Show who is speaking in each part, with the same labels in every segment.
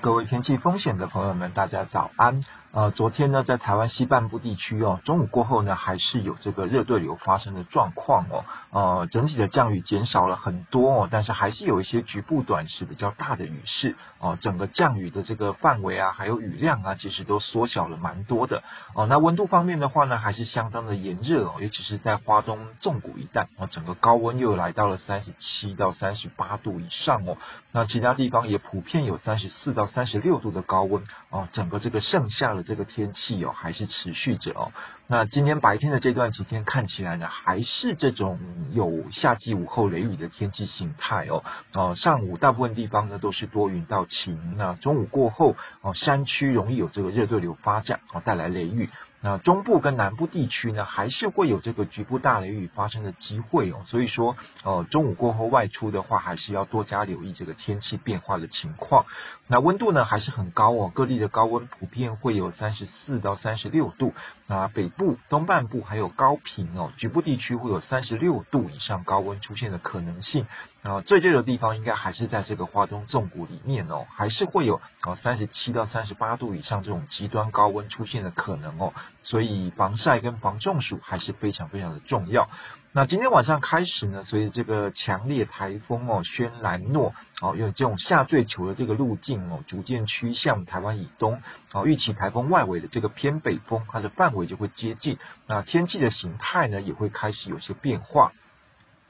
Speaker 1: 各位天气风险的朋友们，大家早安。呃，昨天呢，在台湾西半部地区哦，中午过后呢，还是有这个热对流发生的状况哦。呃，整体的降雨减少了很多哦，但是还是有一些局部短时比较大的雨势哦。整个降雨的这个范围啊，还有雨量啊，其实都缩小了蛮多的哦。那温度方面的话呢，还是相当的炎热哦，尤其是在花东纵谷一带哦，整个高温又来到了三十七到三十八度以上哦。那其他地方也普遍有三十四到三十六度的高温哦。整个这个盛夏的这个天气哦，还是持续着哦。那今天白天的这段期间看起来呢，还是这种有夏季午后雷雨的天气形态哦。哦，上午大部分地方呢都是多云到晴，那中午过后哦，山区容易有这个热对流发展哦，带来雷雨。那中部跟南部地区呢，还是会有这个局部大雷雨发生的机会哦。所以说，呃，中午过后外出的话，还是要多加留意这个天气变化的情况。那温度呢，还是很高哦，各地的高温普遍会有三十四到三十六度。那北部、东半部还有高屏哦，局部地区会有三十六度以上高温出现的可能性。啊，最热的地方应该还是在这个华东纵谷里面哦，还是会有啊三十七到三十八度以上这种极端高温出现的可能哦。所以防晒跟防中暑还是非常非常的重要。那今天晚上开始呢，所以这个强烈台风哦，轩岚诺哦，用这种下坠球的这个路径哦，逐渐趋向台湾以东哦，预期台风外围的这个偏北风，它的范围就会接近，那天气的形态呢，也会开始有些变化。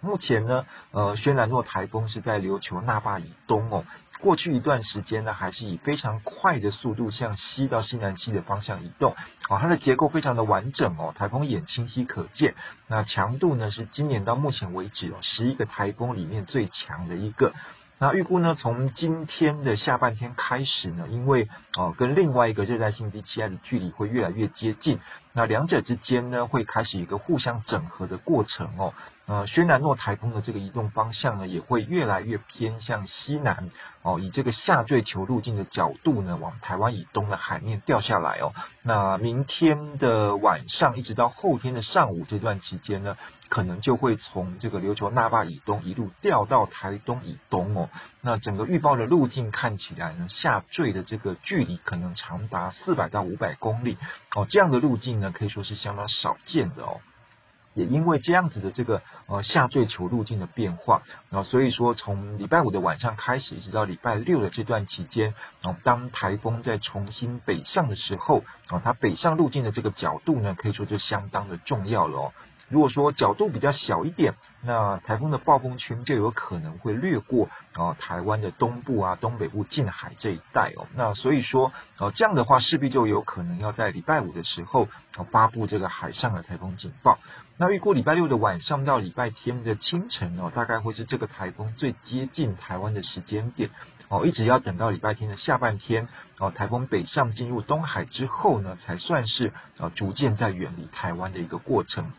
Speaker 1: 目前呢，呃，轩岚诺台风是在琉球那霸以东哦。过去一段时间呢，还是以非常快的速度向西到西南西的方向移动。哦，它的结构非常的完整哦，台风眼清晰可见。那强度呢，是今年到目前为止哦，十一个台风里面最强的一个。那预估呢，从今天的下半天开始呢，因为哦跟另外一个热带性低气压的距离会越来越接近，那两者之间呢会开始一个互相整合的过程哦。呃，轩岚诺台风的这个移动方向呢，也会越来越偏向西南哦，以这个下坠球路径的角度呢，往台湾以东的海面掉下来哦。那明天的晚上一直到后天的上午这段期间呢，可能就会从这个琉球那霸以东一路掉到台东以东哦。那整个预报的路径看起来呢，下坠的这个距离可能长达四百到五百公里哦。这样的路径呢，可以说是相当少见的哦。也因为这样子的这个呃下坠球路径的变化，啊所以说从礼拜五的晚上开始，一直到礼拜六的这段期间，啊当台风在重新北上的时候，啊，它北上路径的这个角度呢，可以说就相当的重要了哦。如果说角度比较小一点，那台风的暴风圈就有可能会掠过啊台湾的东部啊、东北部近海这一带哦。那所以说，哦这样的话势必就有可能要在礼拜五的时候发布这个海上的台风警报。那预估礼拜六的晚上到礼拜天的清晨哦，大概会是这个台风最接近台湾的时间点哦。一直要等到礼拜天的下半天哦，台风北上进入东海之后呢，才算是啊逐渐在远离台湾的一个过程。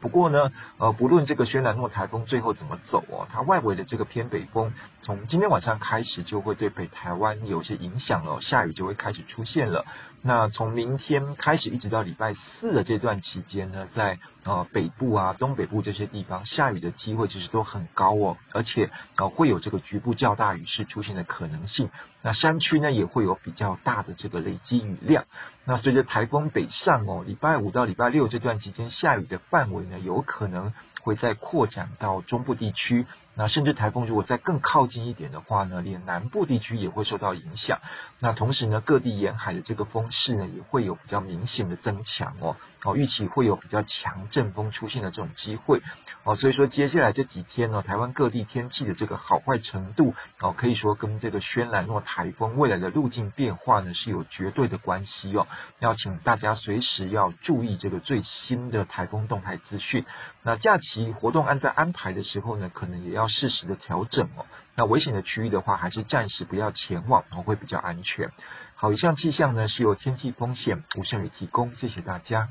Speaker 1: 不过呢，呃，不论这个轩岚诺台风最后怎么走哦，它外围的这个偏北风，从今天晚上开始就会对北台湾有些影响了，下雨就会开始出现了。那从明天开始一直到礼拜四的这段期间呢，在呃北部啊、东北部这些地方下雨的机会其实都很高哦，而且呃会有这个局部较大雨势出现的可能性。那山区呢也会有比较大的这个累积雨量。那随着台风北上哦，礼拜五到礼拜六这段期间下雨的范围呢，有可能会再扩展到中部地区。那甚至台风如果再更靠近一点的话呢，连南部地区也会受到影响。那同时呢，各地沿海的这个风势呢，也会有比较明显的增强哦。哦，预期会有比较强阵风出现的这种机会。哦，所以说接下来这几天呢，台湾各地天气的这个好坏程度，哦，可以说跟这个轩岚诺台风未来的路径变化呢，是有绝对的关系哦。要请大家随时要注意这个最新的台风动态资讯。那假期活动按在安排的时候呢，可能也要适时的调整哦。那危险的区域的话，还是暂时不要前往，哦会比较安全。好，以上气象呢是由天气风险吴胜宇提供，谢谢大家。